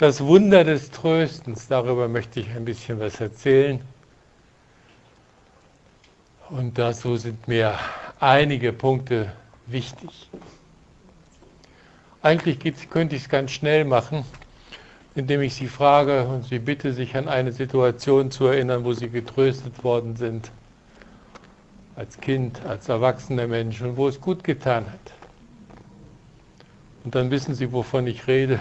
Das Wunder des Tröstens, darüber möchte ich ein bisschen was erzählen. Und dazu sind mir einige Punkte wichtig. Eigentlich könnte ich es ganz schnell machen, indem ich Sie frage und Sie bitte, sich an eine Situation zu erinnern, wo Sie getröstet worden sind, als Kind, als erwachsener Mensch und wo es gut getan hat. Und dann wissen Sie, wovon ich rede.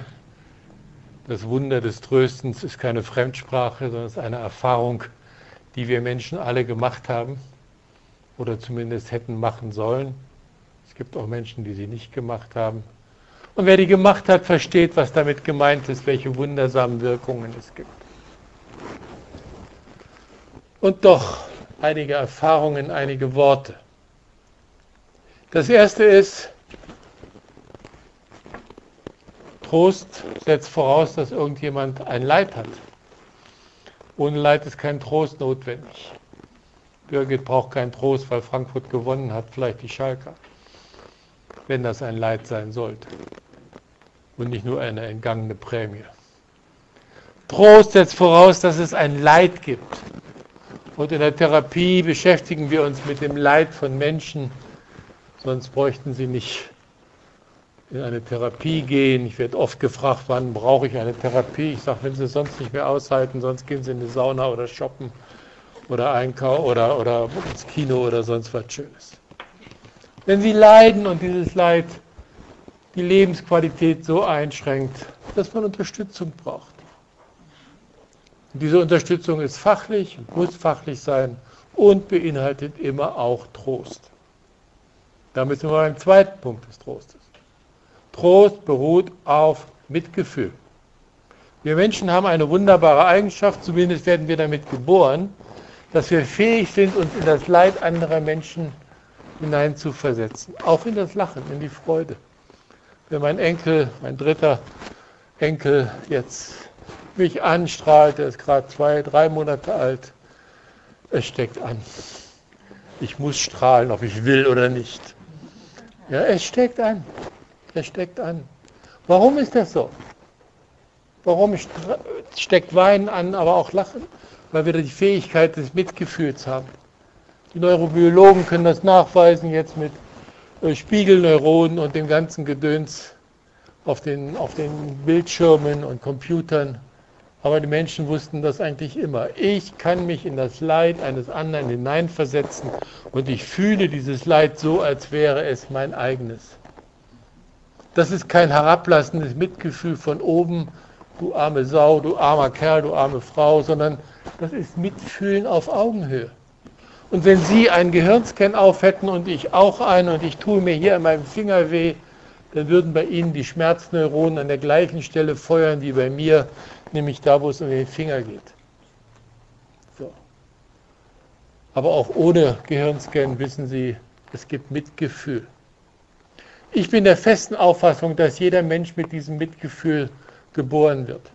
Das Wunder des Tröstens ist keine Fremdsprache, sondern es ist eine Erfahrung, die wir Menschen alle gemacht haben oder zumindest hätten machen sollen. Es gibt auch Menschen, die sie nicht gemacht haben. Und wer die gemacht hat, versteht, was damit gemeint ist, welche wundersamen Wirkungen es gibt. Und doch einige Erfahrungen, einige Worte. Das erste ist, Trost setzt voraus, dass irgendjemand ein Leid hat. Ohne Leid ist kein Trost notwendig. Birgit braucht keinen Trost, weil Frankfurt gewonnen hat, vielleicht die Schalker, wenn das ein Leid sein sollte und nicht nur eine entgangene Prämie. Trost setzt voraus, dass es ein Leid gibt. Und in der Therapie beschäftigen wir uns mit dem Leid von Menschen, sonst bräuchten sie nicht in eine Therapie gehen. Ich werde oft gefragt, wann brauche ich eine Therapie? Ich sage, wenn Sie sonst nicht mehr aushalten, sonst gehen Sie in die Sauna oder shoppen oder einkaufen oder, oder ins Kino oder sonst was Schönes. Wenn Sie leiden und dieses Leid die Lebensqualität so einschränkt, dass man Unterstützung braucht. Und diese Unterstützung ist fachlich, muss fachlich sein und beinhaltet immer auch Trost. Damit sind wir beim zweiten Punkt des Trostes. Trost beruht auf Mitgefühl. Wir Menschen haben eine wunderbare Eigenschaft, zumindest werden wir damit geboren, dass wir fähig sind, uns in das Leid anderer Menschen hineinzuversetzen. Auch in das Lachen, in die Freude. Wenn mein Enkel, mein dritter Enkel jetzt mich anstrahlt, er ist gerade zwei, drei Monate alt, es steckt an. Ich muss strahlen, ob ich will oder nicht. Ja, es steckt an. Es steckt an. Warum ist das so? Warum steckt Weinen an, aber auch Lachen? Weil wir die Fähigkeit des Mitgefühls haben. Die Neurobiologen können das nachweisen jetzt mit äh, Spiegelneuronen und dem ganzen Gedöns auf den, auf den Bildschirmen und Computern. Aber die Menschen wussten das eigentlich immer. Ich kann mich in das Leid eines anderen hineinversetzen und ich fühle dieses Leid so, als wäre es mein eigenes. Das ist kein herablassendes Mitgefühl von oben, du arme Sau, du armer Kerl, du arme Frau, sondern das ist Mitfühlen auf Augenhöhe. Und wenn Sie einen Gehirnscan auf hätten und ich auch einen und ich tue mir hier an meinem Finger weh, dann würden bei Ihnen die Schmerzneuronen an der gleichen Stelle feuern wie bei mir, nämlich da, wo es um den Finger geht. So. Aber auch ohne Gehirnscan wissen Sie, es gibt Mitgefühl. Ich bin der festen Auffassung, dass jeder Mensch mit diesem Mitgefühl geboren wird.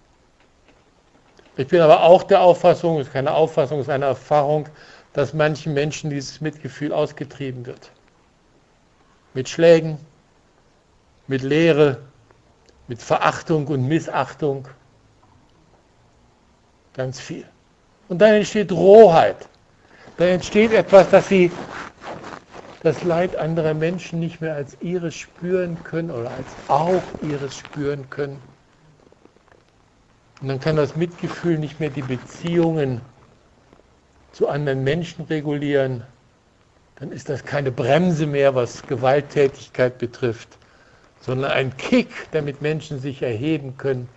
Ich bin aber auch der Auffassung, es ist keine Auffassung, es ist eine Erfahrung, dass manchen Menschen dieses Mitgefühl ausgetrieben wird. Mit Schlägen, mit Lehre, mit Verachtung und Missachtung. Ganz viel. Und dann entsteht Rohheit. Dann entsteht etwas, das sie das Leid anderer Menschen nicht mehr als ihres spüren können oder als auch ihres spüren können. Und dann kann das Mitgefühl nicht mehr die Beziehungen zu anderen Menschen regulieren. Dann ist das keine Bremse mehr, was Gewalttätigkeit betrifft, sondern ein Kick, damit Menschen sich erheben können.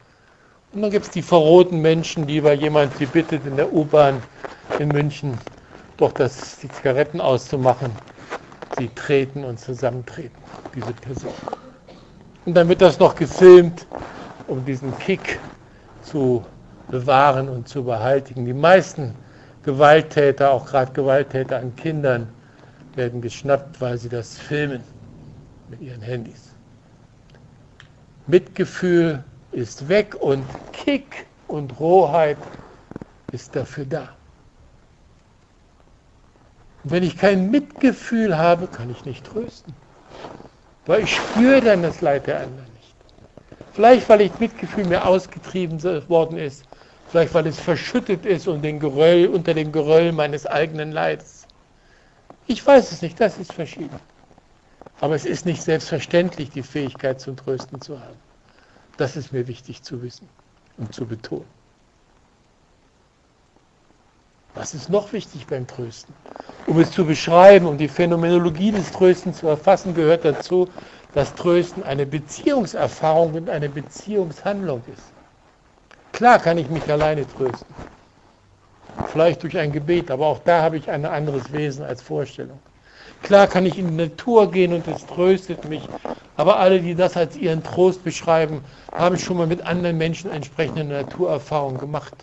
Und dann gibt es die verrohten Menschen, die, weil jemand sie bittet in der U-Bahn in München, doch das, die Zigaretten auszumachen, sie treten und zusammentreten, diese Person. Und dann wird das noch gefilmt, um diesen Kick zu bewahren und zu behaltigen. Die meisten Gewalttäter, auch gerade Gewalttäter an Kindern, werden geschnappt, weil sie das filmen mit ihren Handys. Mitgefühl ist weg und Kick und Rohheit ist dafür da. Und wenn ich kein Mitgefühl habe, kann ich nicht trösten. Weil ich spüre dann das Leid der anderen nicht. Vielleicht, weil ich Mitgefühl mir ausgetrieben worden ist. Vielleicht, weil es verschüttet ist und den Geröll, unter dem Geröll meines eigenen Leids. Ich weiß es nicht, das ist verschieden. Aber es ist nicht selbstverständlich, die Fähigkeit zum Trösten zu haben. Das ist mir wichtig zu wissen und zu betonen. Was ist noch wichtig beim Trösten? Um es zu beschreiben, um die Phänomenologie des Tröstens zu erfassen, gehört dazu, dass Trösten eine Beziehungserfahrung und eine Beziehungshandlung ist. Klar kann ich mich alleine trösten. Vielleicht durch ein Gebet, aber auch da habe ich ein anderes Wesen als Vorstellung. Klar kann ich in die Natur gehen und es tröstet mich, aber alle, die das als ihren Trost beschreiben, haben schon mal mit anderen Menschen entsprechende Naturerfahrungen gemacht,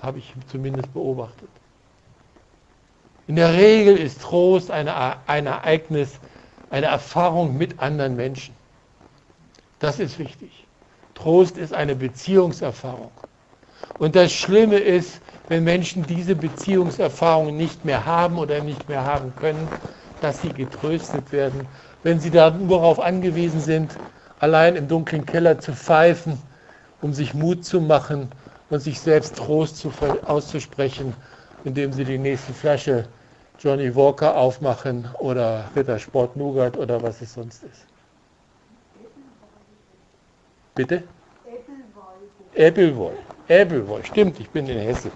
habe ich zumindest beobachtet. In der Regel ist Trost eine, ein Ereignis, eine Erfahrung mit anderen Menschen. Das ist wichtig. Trost ist eine Beziehungserfahrung. Und das Schlimme ist, wenn Menschen diese Beziehungserfahrung nicht mehr haben oder nicht mehr haben können, dass sie getröstet werden, wenn sie darauf angewiesen sind, allein im dunklen Keller zu pfeifen, um sich Mut zu machen und sich selbst Trost zu, auszusprechen indem sie die nächste Flasche Johnny Walker aufmachen oder Rittersport Nougat oder was es sonst ist. Bitte? Ebbelwoll. Ebbelwoll, stimmt, ich bin in Hessen.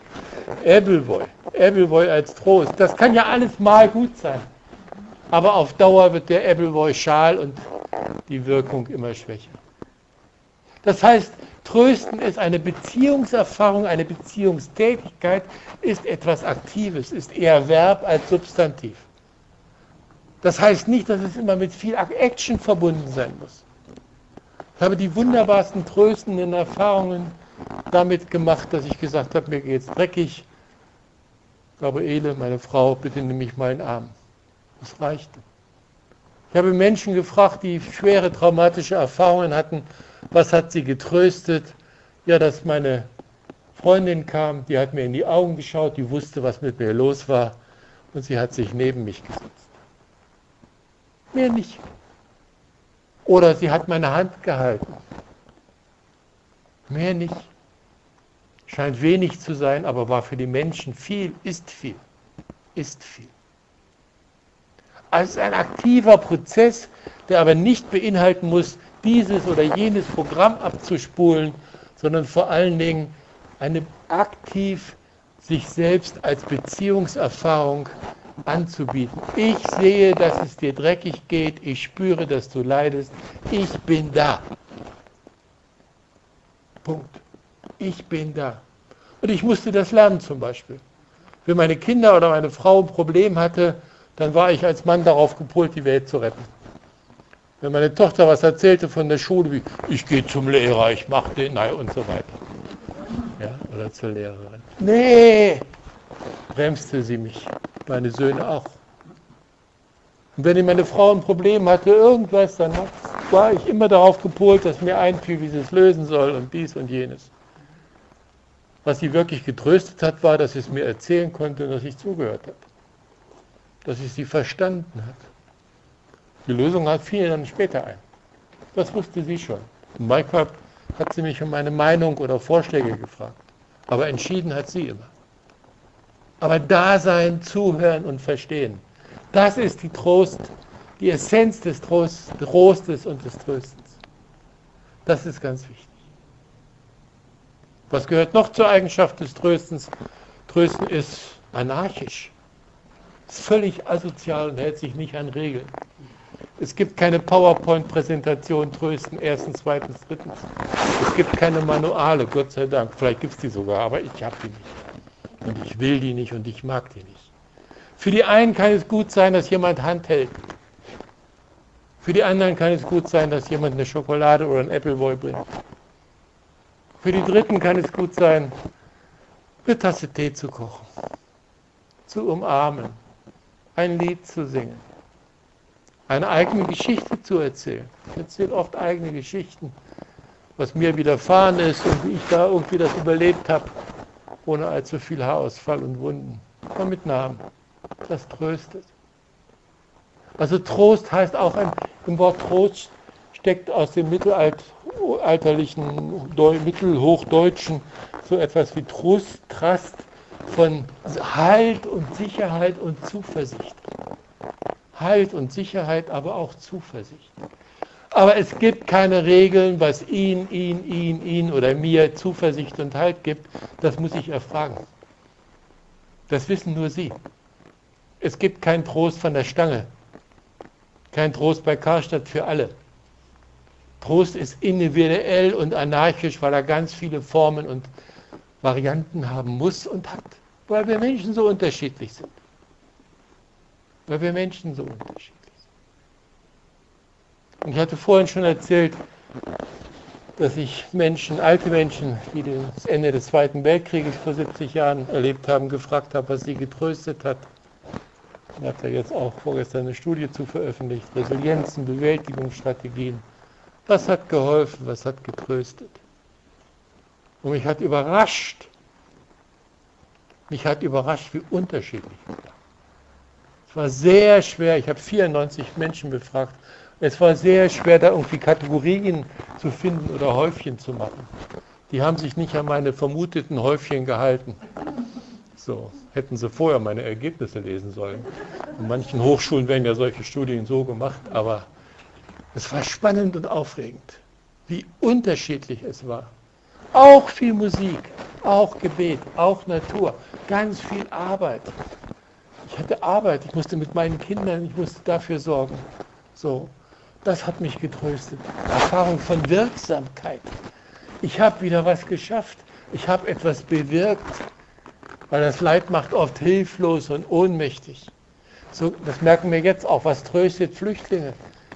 Ebbelwoll. Ebbelwoll als Trost. Das kann ja alles mal gut sein. Aber auf Dauer wird der Ebbelwoll schal und die Wirkung immer schwächer. Das heißt, Trösten ist eine Beziehungserfahrung, eine Beziehungstätigkeit, ist etwas Aktives, ist eher Verb als Substantiv. Das heißt nicht, dass es immer mit viel Action verbunden sein muss. Ich habe die wunderbarsten tröstenden Erfahrungen damit gemacht, dass ich gesagt habe, mir geht es dreckig. Gabriele, meine Frau, bitte nimm mich mal in den Arm. Das reichte. Ich habe Menschen gefragt, die schwere traumatische Erfahrungen hatten was hat sie getröstet? Ja, dass meine Freundin kam, die hat mir in die Augen geschaut, die wusste, was mit mir los war und sie hat sich neben mich gesetzt. Mehr nicht. Oder sie hat meine Hand gehalten. Mehr nicht. Scheint wenig zu sein, aber war für die Menschen viel, ist viel, ist viel. Also ein aktiver Prozess, der aber nicht beinhalten muss, dieses oder jenes Programm abzuspulen, sondern vor allen Dingen eine aktiv sich selbst als Beziehungserfahrung anzubieten. Ich sehe, dass es dir dreckig geht, ich spüre, dass du leidest, ich bin da. Punkt. Ich bin da. Und ich musste das lernen zum Beispiel. Wenn meine Kinder oder meine Frau ein Problem hatte, dann war ich als Mann darauf gepolt, die Welt zu retten. Wenn meine Tochter was erzählte von der Schule, wie ich gehe zum Lehrer, ich mache den, nein und so weiter. Ja, oder zur Lehrerin. Nee, bremste sie mich. Meine Söhne auch. Und wenn meine Frau ein Problem hatte, irgendwas, dann war ich immer darauf gepolt, dass mir einfiel, wie sie es lösen soll und dies und jenes. Was sie wirklich getröstet hat, war, dass sie es mir erzählen konnte und dass ich zugehört habe. Dass ich sie verstanden habe. Die Lösung fiel dann später ein. Das wusste sie schon. In Maikop hat sie mich um meine Meinung oder Vorschläge gefragt. Aber entschieden hat sie immer. Aber da sein, zuhören und verstehen, das ist die Trost, die Essenz des Trost, Trostes und des Tröstens. Das ist ganz wichtig. Was gehört noch zur Eigenschaft des Tröstens? Trösten ist anarchisch, ist völlig asozial und hält sich nicht an Regeln. Es gibt keine PowerPoint-Präsentation, Trösten, erstens, zweitens, drittens. Es gibt keine Manuale, Gott sei Dank. Vielleicht gibt es die sogar, aber ich habe die nicht. Und ich will die nicht und ich mag die nicht. Für die einen kann es gut sein, dass jemand Hand hält. Für die anderen kann es gut sein, dass jemand eine Schokolade oder ein Appleboy bringt. Für die Dritten kann es gut sein, eine Tasse Tee zu kochen, zu umarmen, ein Lied zu singen eine eigene Geschichte zu erzählen. Ich erzähle oft eigene Geschichten, was mir widerfahren ist und wie ich da irgendwie das überlebt habe, ohne allzu viel Haarausfall und Wunden. Aber mit Namen. Das tröstet. Also Trost heißt auch, ein, im Wort Trost steckt aus dem mittelalterlichen, mittelhochdeutschen so etwas wie Trust, Trust von Halt und Sicherheit und Zuversicht. Halt und Sicherheit, aber auch Zuversicht. Aber es gibt keine Regeln, was ihn, ihn, ihn, ihn oder mir Zuversicht und Halt gibt. Das muss ich erfragen. Das wissen nur Sie. Es gibt keinen Trost von der Stange. Kein Trost bei Karstadt für alle. Trost ist individuell und anarchisch, weil er ganz viele Formen und Varianten haben muss und hat, weil wir Menschen so unterschiedlich sind. Weil wir Menschen so unterschiedlich sind. Und ich hatte vorhin schon erzählt, dass ich Menschen, alte Menschen, die das Ende des Zweiten Weltkrieges vor 70 Jahren erlebt haben, gefragt habe, was sie getröstet hat. Ich habe da jetzt auch vorgestern eine Studie zu veröffentlicht, Resilienzen, Bewältigungsstrategien. Was hat geholfen, was hat getröstet? Und mich hat überrascht, mich hat überrascht, wie unterschiedlich wir war sehr schwer, ich habe 94 Menschen befragt, es war sehr schwer, da irgendwie Kategorien zu finden oder Häufchen zu machen. Die haben sich nicht an meine vermuteten Häufchen gehalten. So, hätten sie vorher meine Ergebnisse lesen sollen. In manchen Hochschulen werden ja solche Studien so gemacht, aber es war spannend und aufregend, wie unterschiedlich es war. Auch viel Musik, auch Gebet, auch Natur, ganz viel Arbeit. Ich hatte Arbeit, ich musste mit meinen Kindern, ich musste dafür sorgen. So, das hat mich getröstet. Erfahrung von Wirksamkeit. Ich habe wieder was geschafft. Ich habe etwas bewirkt. Weil das Leid macht oft hilflos und ohnmächtig. So, das merken wir jetzt auch. Was tröstet Flüchtlinge,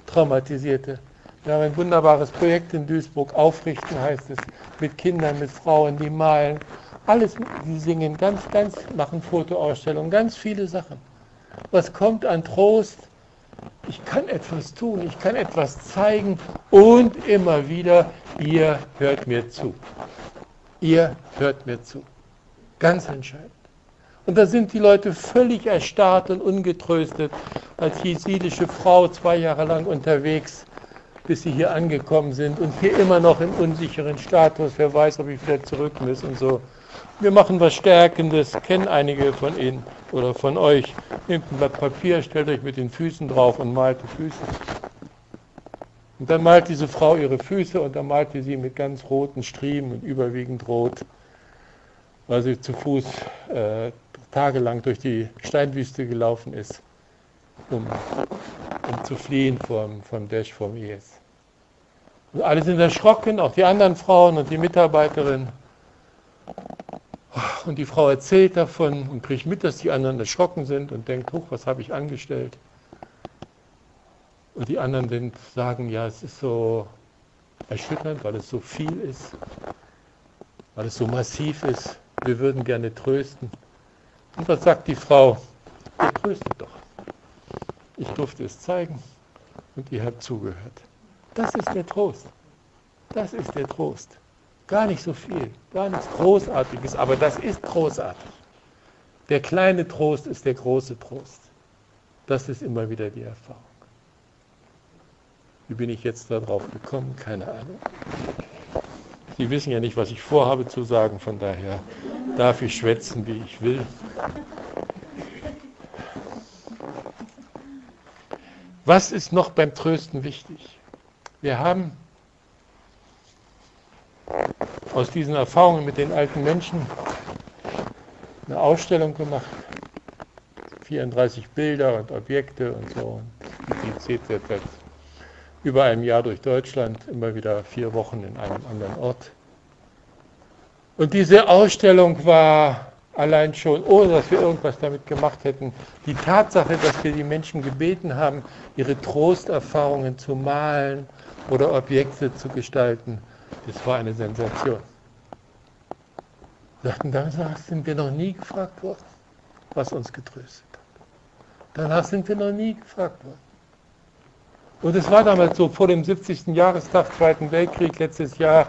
Traumatisierte? Wir haben ein wunderbares Projekt in Duisburg, Aufrichten heißt es, mit Kindern, mit Frauen, die malen. Alles, die singen ganz, ganz, machen Fotoausstellungen, ganz viele Sachen. Was kommt an Trost? Ich kann etwas tun, ich kann etwas zeigen und immer wieder, ihr hört mir zu. Ihr hört mir zu. Ganz entscheidend. Und da sind die Leute völlig erstarrt und ungetröstet, als jesidische Frau zwei Jahre lang unterwegs bis sie hier angekommen sind und hier immer noch im unsicheren Status. Wer weiß, ob ich wieder zurück muss und so. Wir machen was Stärkendes, kennen einige von Ihnen oder von euch. Nehmt ein Blatt Papier, stellt euch mit den Füßen drauf und malt die Füße. Und dann malt diese Frau ihre Füße und dann malt sie mit ganz roten Striemen und überwiegend rot, weil sie zu Fuß äh, tagelang durch die Steinwüste gelaufen ist, um um zu fliehen vom, vom Dash, vom IS. Und alle sind erschrocken, auch die anderen Frauen und die Mitarbeiterin. Und die Frau erzählt davon und kriegt mit, dass die anderen erschrocken sind und denkt, hoch, was habe ich angestellt? Und die anderen sind, sagen, ja, es ist so erschütternd, weil es so viel ist, weil es so massiv ist. Wir würden gerne trösten. Und was sagt die Frau? Ihr tröstet doch. Ich durfte es zeigen und ihr habt zugehört. Das ist der Trost. Das ist der Trost. Gar nicht so viel, gar nichts Großartiges, aber das ist großartig. Der kleine Trost ist der große Trost. Das ist immer wieder die Erfahrung. Wie bin ich jetzt darauf gekommen? Keine Ahnung. Sie wissen ja nicht, was ich vorhabe zu sagen, von daher darf ich schwätzen, wie ich will. Was ist noch beim Trösten wichtig? Wir haben aus diesen Erfahrungen mit den alten Menschen eine Ausstellung gemacht. 34 Bilder und Objekte und so. Die seit über einem Jahr durch Deutschland, immer wieder vier Wochen in einem anderen Ort. Und diese Ausstellung war allein schon, ohne dass wir irgendwas damit gemacht hätten, die Tatsache, dass wir die Menschen gebeten haben, ihre Trosterfahrungen zu malen oder Objekte zu gestalten, das war eine Sensation. Sagten, danach sind wir noch nie gefragt worden, was uns getröstet hat. Danach sind wir noch nie gefragt worden. Und es war damals so, vor dem 70. Jahrestag, Zweiten Weltkrieg, letztes Jahr,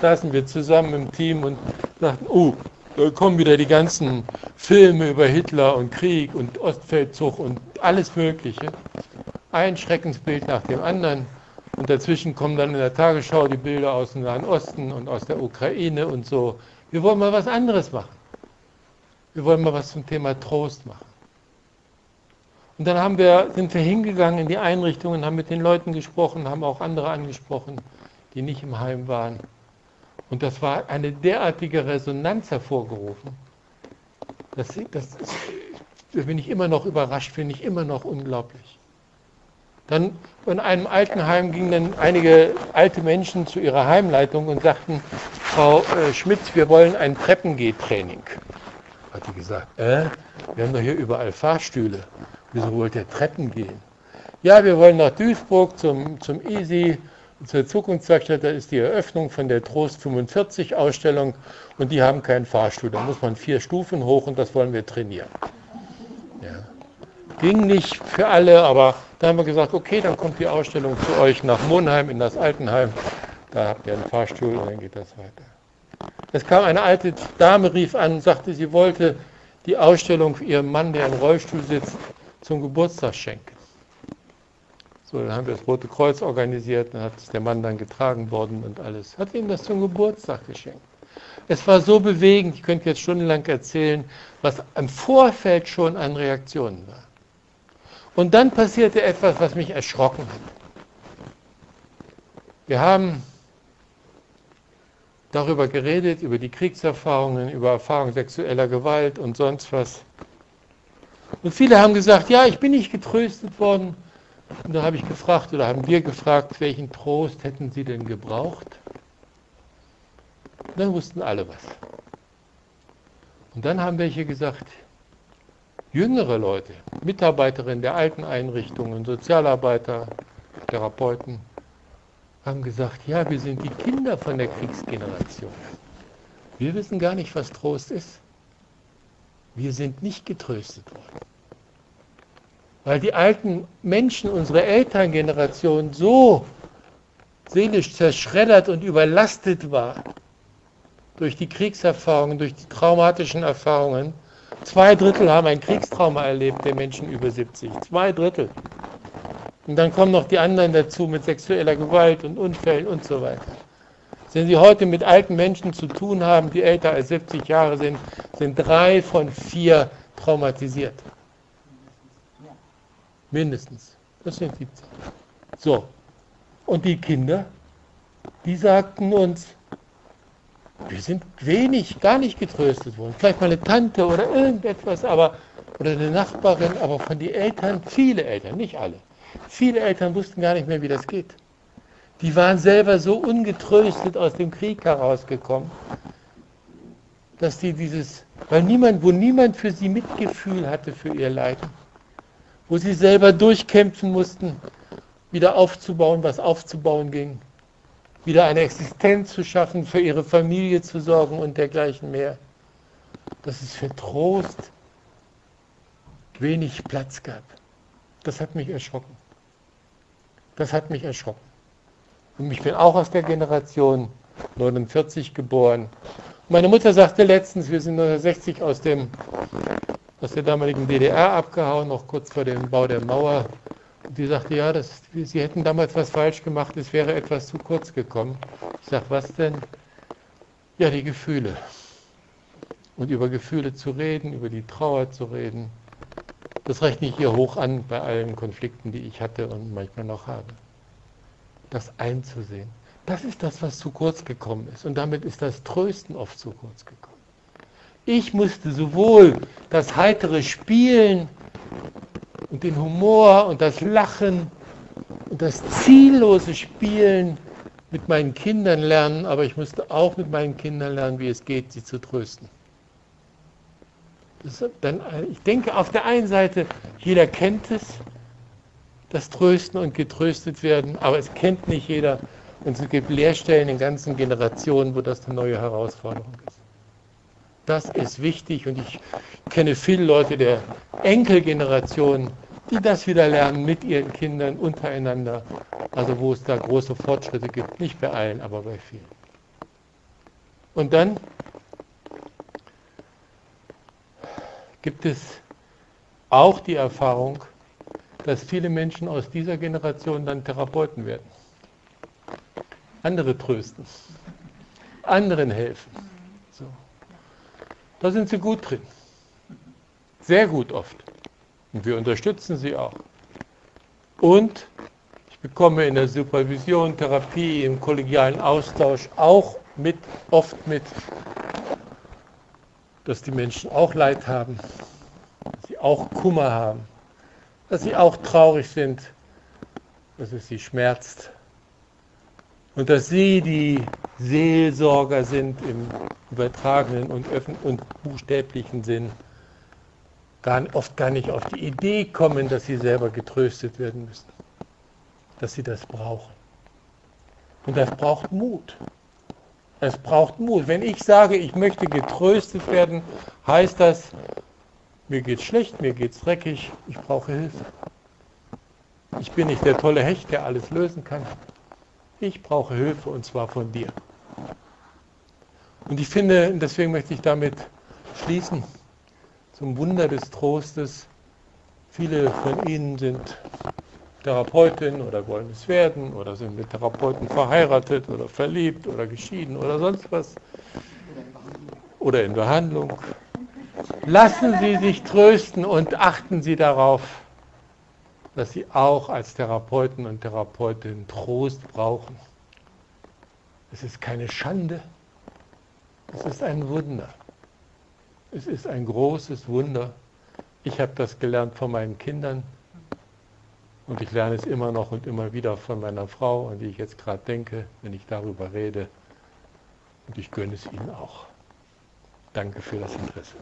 saßen wir zusammen im Team und sagten, oh, da kommen wieder die ganzen Filme über Hitler und Krieg und Ostfeldzug und alles Mögliche. Ein Schreckensbild nach dem anderen. Und dazwischen kommen dann in der Tagesschau die Bilder aus dem Nahen Osten und aus der Ukraine und so. Wir wollen mal was anderes machen. Wir wollen mal was zum Thema Trost machen. Und dann wir, sind wir hingegangen in die Einrichtungen, haben mit den Leuten gesprochen, haben auch andere angesprochen, die nicht im Heim waren. Und das war eine derartige Resonanz hervorgerufen. Das, das, da bin ich immer noch überrascht, finde ich immer noch unglaublich. Dann in einem Altenheim gingen dann einige alte Menschen zu ihrer Heimleitung und sagten, Frau äh, Schmitz, wir wollen ein Treppengehtraining. Hat die gesagt, äh, wir haben doch hier überall Fahrstühle. Wieso wollt ihr Treppen gehen? Ja, wir wollen nach Duisburg zum, zum EASY, zur Zukunftswerkstatt, da ist die Eröffnung von der Trost 45 Ausstellung und die haben keinen Fahrstuhl. Da muss man vier Stufen hoch und das wollen wir trainieren. Ja. Ging nicht für alle, aber da haben wir gesagt, okay, dann kommt die Ausstellung zu euch nach Monheim in das Altenheim. Da habt ihr einen Fahrstuhl und dann geht das weiter. Es kam eine alte Dame, rief an, sagte, sie wollte die Ausstellung für ihren Mann, der im Rollstuhl sitzt, zum Geburtstag schenken. So, dann haben wir das Rote Kreuz organisiert, dann hat der Mann dann getragen worden und alles. Hat ihm das zum Geburtstag geschenkt. Es war so bewegend, ich könnte jetzt stundenlang erzählen, was im Vorfeld schon an Reaktionen war. Und dann passierte etwas, was mich erschrocken hat. Wir haben darüber geredet, über die Kriegserfahrungen, über Erfahrungen sexueller Gewalt und sonst was. Und viele haben gesagt, ja, ich bin nicht getröstet worden. Und da habe ich gefragt, oder haben wir gefragt, welchen Trost hätten sie denn gebraucht? Und dann wussten alle was. Und dann haben welche gesagt, jüngere Leute, Mitarbeiterinnen der alten Einrichtungen, Sozialarbeiter, Therapeuten, haben gesagt, ja, wir sind die Kinder von der Kriegsgeneration. Wir wissen gar nicht, was Trost ist. Wir sind nicht getröstet worden. Weil die alten Menschen, unsere Elterngeneration, so seelisch zerschreddert und überlastet war durch die Kriegserfahrungen, durch die traumatischen Erfahrungen, Zwei Drittel haben ein Kriegstrauma erlebt, der Menschen über 70. Zwei Drittel. Und dann kommen noch die anderen dazu mit sexueller Gewalt und Unfällen und so weiter. Wenn Sie heute mit alten Menschen zu tun haben, die älter als 70 Jahre sind, sind drei von vier traumatisiert. Mindestens. Das sind 17. So. Und die Kinder, die sagten uns, wir sind wenig, gar nicht getröstet worden. Vielleicht mal eine Tante oder irgendetwas, aber oder eine Nachbarin, aber von den Eltern, viele Eltern, nicht alle. Viele Eltern wussten gar nicht mehr, wie das geht. Die waren selber so ungetröstet aus dem Krieg herausgekommen, dass die dieses, weil niemand, wo niemand für sie Mitgefühl hatte für ihr Leiden, wo sie selber durchkämpfen mussten, wieder aufzubauen, was aufzubauen ging, wieder eine Existenz zu schaffen, für ihre Familie zu sorgen und dergleichen mehr. Dass es für Trost wenig Platz gab. Das hat mich erschrocken. Das hat mich erschrocken. Und ich bin auch aus der Generation 49 geboren. Meine Mutter sagte letztens, wir sind 1960 aus, dem, aus der damaligen DDR abgehauen, noch kurz vor dem Bau der Mauer. Die sagte, ja, das, Sie hätten damals was falsch gemacht, es wäre etwas zu kurz gekommen. Ich sage, was denn? Ja, die Gefühle. Und über Gefühle zu reden, über die Trauer zu reden, das rechne ich hier hoch an bei allen Konflikten, die ich hatte und manchmal noch habe. Das einzusehen. Das ist das, was zu kurz gekommen ist. Und damit ist das Trösten oft zu kurz gekommen. Ich musste sowohl das heitere Spielen und den Humor und das Lachen und das ziellose Spielen mit meinen Kindern lernen, aber ich musste auch mit meinen Kindern lernen, wie es geht, sie zu trösten. Dann, ich denke, auf der einen Seite, jeder kennt es, das Trösten und getröstet werden, aber es kennt nicht jeder. Und es gibt Lehrstellen in ganzen Generationen, wo das eine neue Herausforderung ist. Das ist wichtig und ich kenne viele Leute der Enkelgeneration, die das wieder lernen mit ihren Kindern untereinander. Also wo es da große Fortschritte gibt, nicht bei allen, aber bei vielen. Und dann gibt es auch die Erfahrung, dass viele Menschen aus dieser Generation dann Therapeuten werden. andere trösten, anderen helfen. Da sind sie gut drin. Sehr gut oft. Und wir unterstützen sie auch. Und ich bekomme in der Supervision, Therapie, im kollegialen Austausch auch mit, oft mit, dass die Menschen auch Leid haben, dass sie auch Kummer haben, dass sie auch traurig sind, dass es sie schmerzt und dass sie die Seelsorger sind im übertragenen und, und buchstäblichen Sinn, gar, oft gar nicht auf die Idee kommen, dass sie selber getröstet werden müssen, dass sie das brauchen. Und das braucht Mut. Es braucht Mut. Wenn ich sage, ich möchte getröstet werden, heißt das, mir geht's schlecht, mir geht's dreckig, ich brauche Hilfe. Ich bin nicht der tolle Hecht, der alles lösen kann. Ich brauche Hilfe und zwar von dir. Und ich finde, deswegen möchte ich damit schließen, zum Wunder des Trostes, viele von Ihnen sind Therapeutin oder wollen es werden oder sind mit Therapeuten verheiratet oder verliebt oder geschieden oder sonst was. Oder in Behandlung. Lassen Sie sich trösten und achten Sie darauf, dass Sie auch als Therapeuten und Therapeutinnen Trost brauchen. Es ist keine Schande, es ist ein Wunder. Es ist ein großes Wunder. Ich habe das gelernt von meinen Kindern. Und ich lerne es immer noch und immer wieder von meiner Frau, an die ich jetzt gerade denke, wenn ich darüber rede. Und ich gönne es Ihnen auch. Danke für das Interesse.